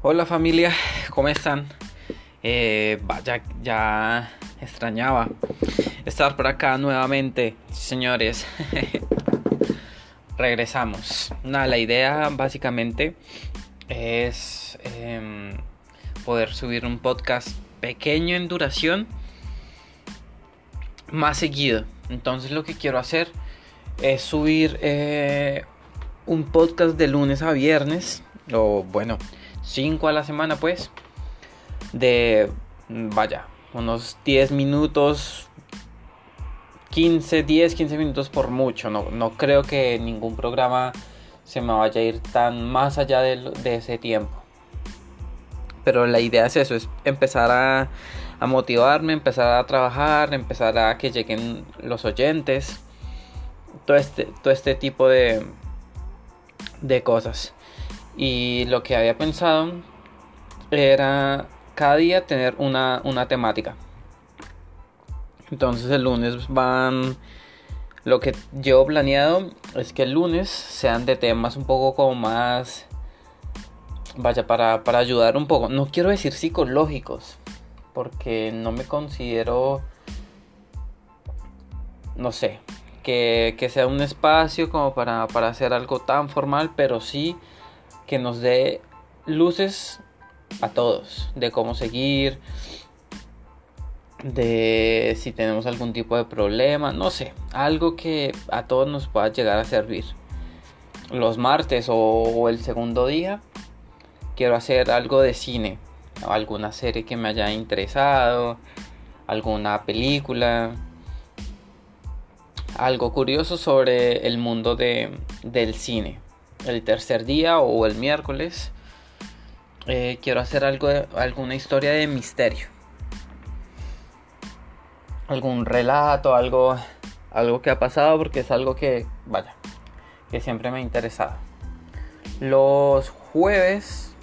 Hola familia, ¿cómo están? Eh, vaya, ya extrañaba estar por acá nuevamente, señores. Regresamos. Nada, la idea básicamente es em, poder subir un podcast pequeño en duración más seguido. Entonces lo que quiero hacer es subir eh, un podcast de lunes a viernes. O bueno, 5 a la semana pues. De, vaya, unos 10 minutos. 15, 10, 15 minutos por mucho. No, no creo que ningún programa se me vaya a ir tan más allá de, de ese tiempo. Pero la idea es eso, es empezar a, a motivarme, empezar a trabajar, empezar a que lleguen los oyentes. Todo este, todo este tipo de, de cosas. Y lo que había pensado era cada día tener una, una temática. Entonces el lunes van... Lo que yo planeado es que el lunes sean de temas un poco como más... Vaya, para, para ayudar un poco. No quiero decir psicológicos. Porque no me considero... No sé. Que, que sea un espacio como para, para hacer algo tan formal. Pero sí que nos dé luces a todos. De cómo seguir de si tenemos algún tipo de problema, no sé, algo que a todos nos pueda llegar a servir. Los martes o, el segundo día quiero hacer algo de cine, alguna serie que me haya interesado, alguna película, algo curioso sobre el mundo de, del cine. El tercer día o el miércoles eh, quiero hacer algo de, alguna historia de misterio algún relato, algo, algo que ha pasado, porque es algo que, vaya, que siempre me ha interesado. Los jueves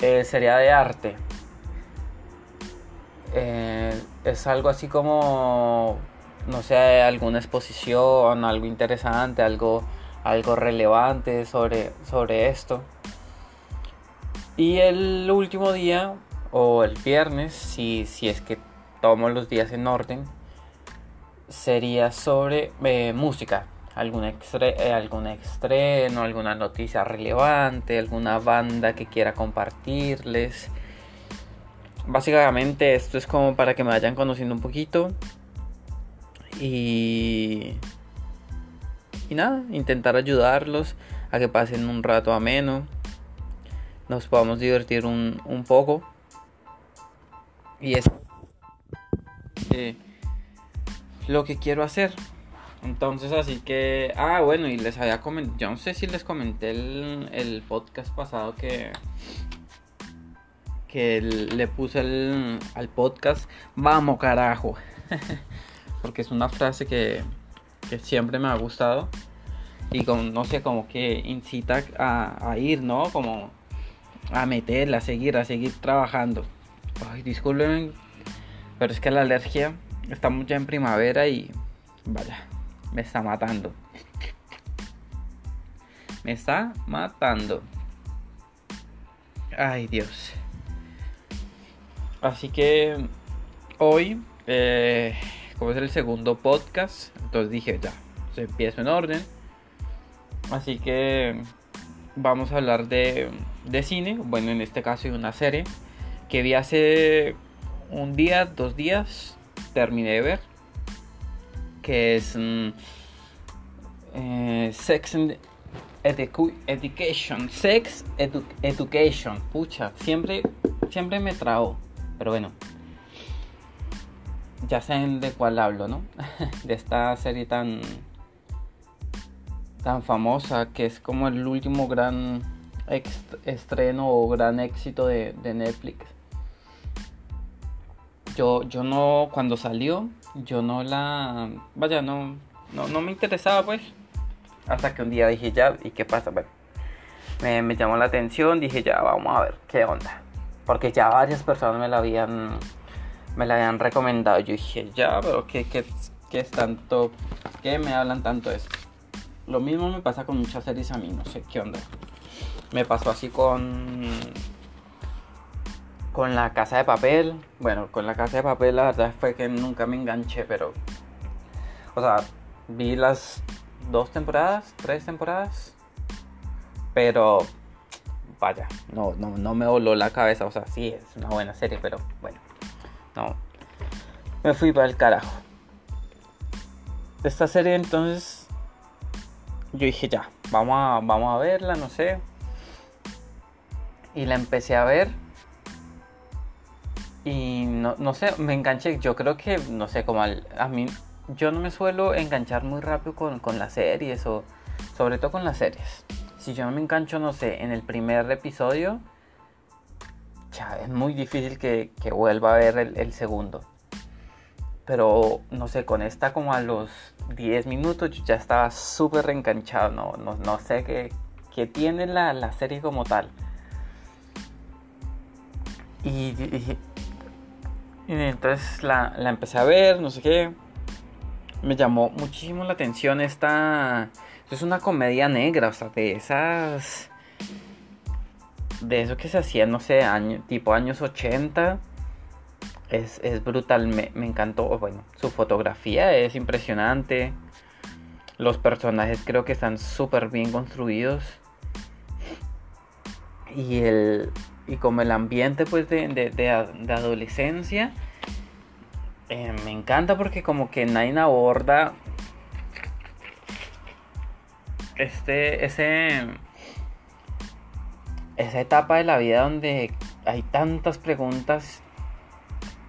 eh, sería de arte. Eh, es algo así como, no sé, alguna exposición, algo interesante, algo, algo relevante sobre, sobre esto. Y el último día, o el viernes, si, si es que tomo los días en orden, sería sobre eh, música. Algún, eh, algún estreno, alguna noticia relevante, alguna banda que quiera compartirles. Básicamente esto es como para que me vayan conociendo un poquito. Y... Y nada, intentar ayudarlos a que pasen un rato ameno. Nos podamos divertir un, un poco. Y es lo que quiero hacer. Entonces, así que. Ah, bueno, y les había comentado. Yo no sé si les comenté el, el podcast pasado que. Que le puse el, al podcast. Vamos, carajo. Porque es una frase que, que siempre me ha gustado. Y como, no sé, como que incita a, a ir, ¿no? Como a meterla, a seguir, a seguir trabajando. Ay, disculpen pero es que la alergia, estamos ya en primavera y vaya, me está matando. Me está matando. Ay Dios. Así que hoy, eh, como es el segundo podcast, entonces dije ya, se empiezo en orden. Así que vamos a hablar de, de cine, bueno en este caso de una serie que vi hace un día, dos días, terminé de ver. Que es mm, eh, Sex and Education. Sex Education. Pucha, siempre, siempre me trago. Pero bueno. Ya saben de cuál hablo, ¿no? de esta serie tan tan famosa que es como el último gran estreno o gran éxito de Netflix yo, yo no, cuando salió, yo no la, vaya, no, no, me interesaba pues. Hasta que un día dije ya, ¿y qué pasa? Me, me llamó la atención, dije ya, vamos a ver qué onda. Porque ya varias personas me la habían, me la habían recomendado. Yo dije ya, pero ¿qué, qué, qué es tanto? ¿Qué me hablan tanto de esto? Lo mismo me pasa con muchas series a mí, no sé qué onda. Me pasó así con con la casa de papel. Bueno, con la casa de papel la verdad fue que nunca me enganché, pero... O sea, vi las dos temporadas, tres temporadas. Pero... Vaya, no, no, no me voló la cabeza. O sea, sí, es una buena serie, pero bueno. No. Me fui para el carajo. Esta serie entonces... Yo dije ya, vamos a, vamos a verla, no sé. Y la empecé a ver y no, no sé, me enganché. Yo creo que, no sé, como al, a mí, yo no me suelo enganchar muy rápido con, con las series sobre todo con las series. Si yo no me engancho, no sé, en el primer episodio, ya es muy difícil que, que vuelva a ver el, el, segundo. Pero, no sé, con esta como a los 10 minutos yo ya estaba súper reenganchado. No, no, no sé qué, qué tiene la, la, serie como tal. Y, y, entonces la, la, empecé a ver, no sé qué. Me llamó muchísimo la atención esta... Es una comedia negra, o sea, de esas... De eso que se hacía, no sé, año, tipo años 80. Es, es brutal, me, me encantó. Bueno, su fotografía es impresionante. Los personajes creo que están súper bien construidos. Y el, y como el ambiente pues de, de, de, adolescencia eh, me encanta porque como que nadie aborda este ese esa etapa de la vida donde hay tantas preguntas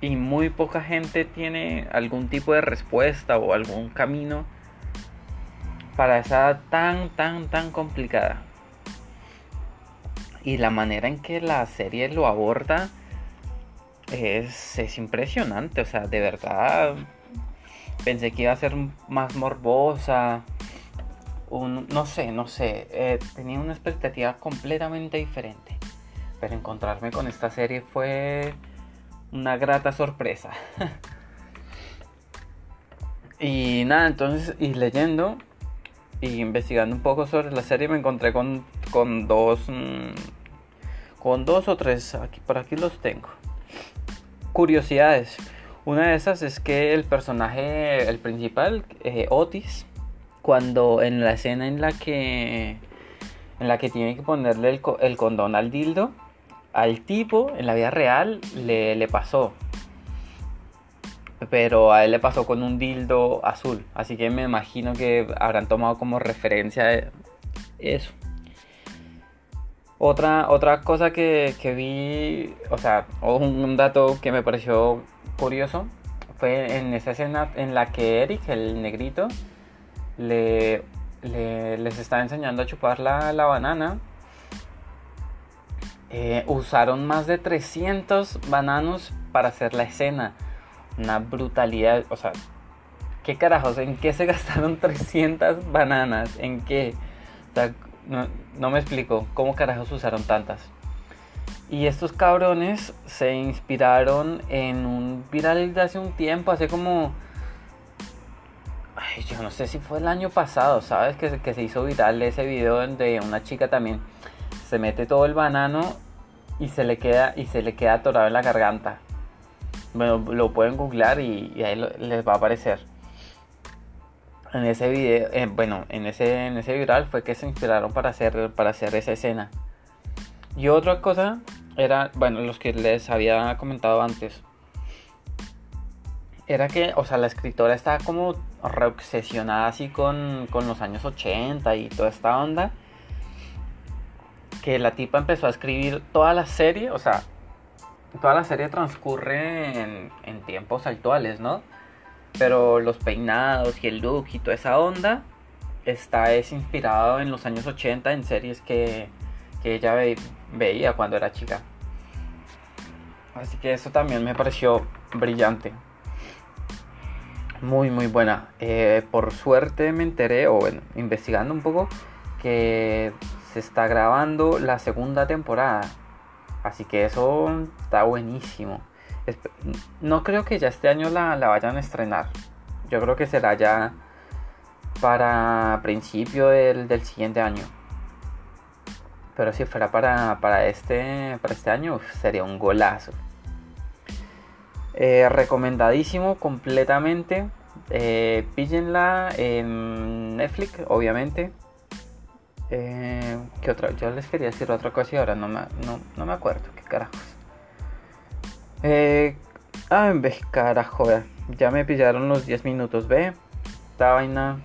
y muy poca gente tiene algún tipo de respuesta o algún camino para esa edad tan tan tan complicada y la manera en que la serie lo aborda es, es impresionante. O sea, de verdad pensé que iba a ser más morbosa. Un, no sé, no sé. Eh, tenía una expectativa completamente diferente. Pero encontrarme con esta serie fue una grata sorpresa. y nada, entonces, y leyendo y investigando un poco sobre la serie me encontré con, con dos mmm, con dos o tres aquí por aquí los tengo curiosidades una de esas es que el personaje el principal eh, Otis cuando en la escena en la que en la que tiene que ponerle el, el condón al dildo al tipo en la vida real le, le pasó pero a él le pasó con un dildo azul. Así que me imagino que habrán tomado como referencia eso. Otra, otra cosa que, que vi, o sea, un dato que me pareció curioso, fue en esa escena en la que Eric, el negrito, le, le les está enseñando a chupar la, la banana. Eh, usaron más de 300 bananos para hacer la escena una brutalidad. O sea, ¿qué carajos? ¿En qué se gastaron 300 bananas? ¿En qué? No, no, me explico. ¿Cómo carajos usaron tantas? Y estos cabrones se inspiraron en un viral de hace un tiempo, hace como... Ay, yo no sé si fue el año pasado, ¿sabes? Que, que se hizo viral ese video donde una chica también se mete todo el banano y se le queda, y se le queda atorado en la garganta. Bueno, lo pueden googlear y, ahí les va a aparecer. En ese video, eh, bueno, en ese, en ese viral fue que se inspiraron para hacer, para hacer esa escena. Y otra cosa era, bueno, los que les había comentado antes. Era que, o sea, la escritora estaba como reobsesionada así con, con los años 80 y toda esta onda. Que la tipa empezó a escribir toda la serie, o sea, toda la serie transcurre en, tiempos actuales, ¿no? Pero los peinados y el look y toda esa onda está es inspirado en los años 80 en series que, que ella ve, veía cuando era chica. Así que eso también me pareció brillante. Muy, muy buena. Eh, por suerte me enteré, o bueno, investigando un poco, que se está grabando la segunda temporada Así que eso está buenísimo. No creo que ya este año la, la vayan a estrenar. Yo creo que será ya para principio del, del siguiente año. Pero si fuera para, para, este, para este año, sería un golazo. Eh, recomendadísimo completamente. Eh, píllenla en Netflix, obviamente. Eh, ¿Qué otra? Yo les quería decir otra cosa y ahora no me, no, me acuerdo. ¿Qué carajos? Eh, ah, en vez carajo, Ya me pillaron los 10 minutos, ve. Esta vaina.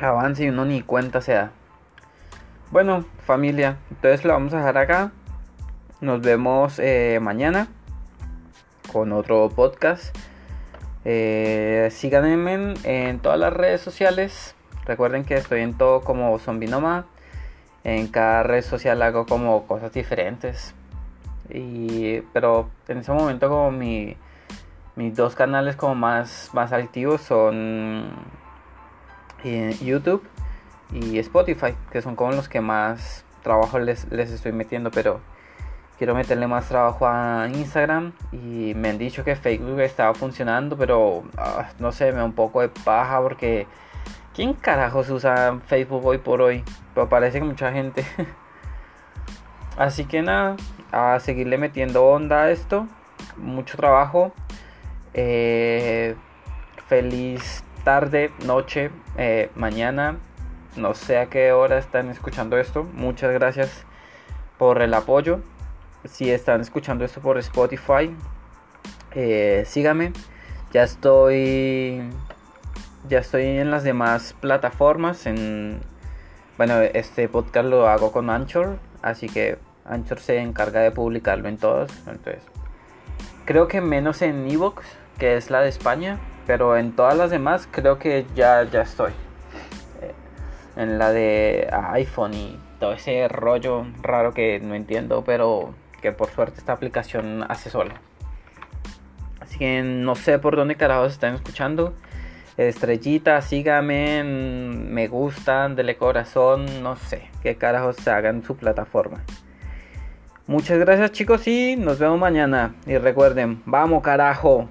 Avance y uno ni cuenta se da. Bueno, familia, entonces lo vamos a dejar acá. Nos vemos eh, mañana con otro podcast. Eh, síganme en, todas las redes sociales. Recuerden que estoy en todo como Zombinoma. En cada red social hago como cosas diferentes. Y, pero en ese momento como mi, mis dos canales como más, más activos son eh, YouTube y Spotify, que son como los que más trabajo les, les estoy metiendo, pero quiero meterle más trabajo a Instagram y me han dicho que Facebook estaba funcionando, pero ah, no sé, me da un poco de paja porque ¿quién carajos usa Facebook hoy por hoy? Pero parece que mucha gente. Así que nada, a seguirle metiendo onda a esto, mucho trabajo. Eh, feliz tarde, noche, eh, mañana, no sé a qué hora están escuchando esto. Muchas gracias por el apoyo si están escuchando esto por Spotify, eh, sígame. Ya estoy. Ya estoy en las demás plataformas. En, bueno, este podcast lo hago con Anchor. Así que Anchor se encarga de publicarlo en todos. Entonces, creo que menos en Evox, que es la de España. Pero en todas las demás creo que ya, ya estoy. Eh, en la de iPhone y todo ese rollo raro que no entiendo. Pero que por suerte esta aplicación hace sola. Así que no sé por dónde carajos están escuchando. Estrellita, síganme, me gustan, dele corazón, no sé qué carajos se hagan su plataforma. Muchas gracias chicos y nos vemos mañana. Y recuerden, vamos carajo.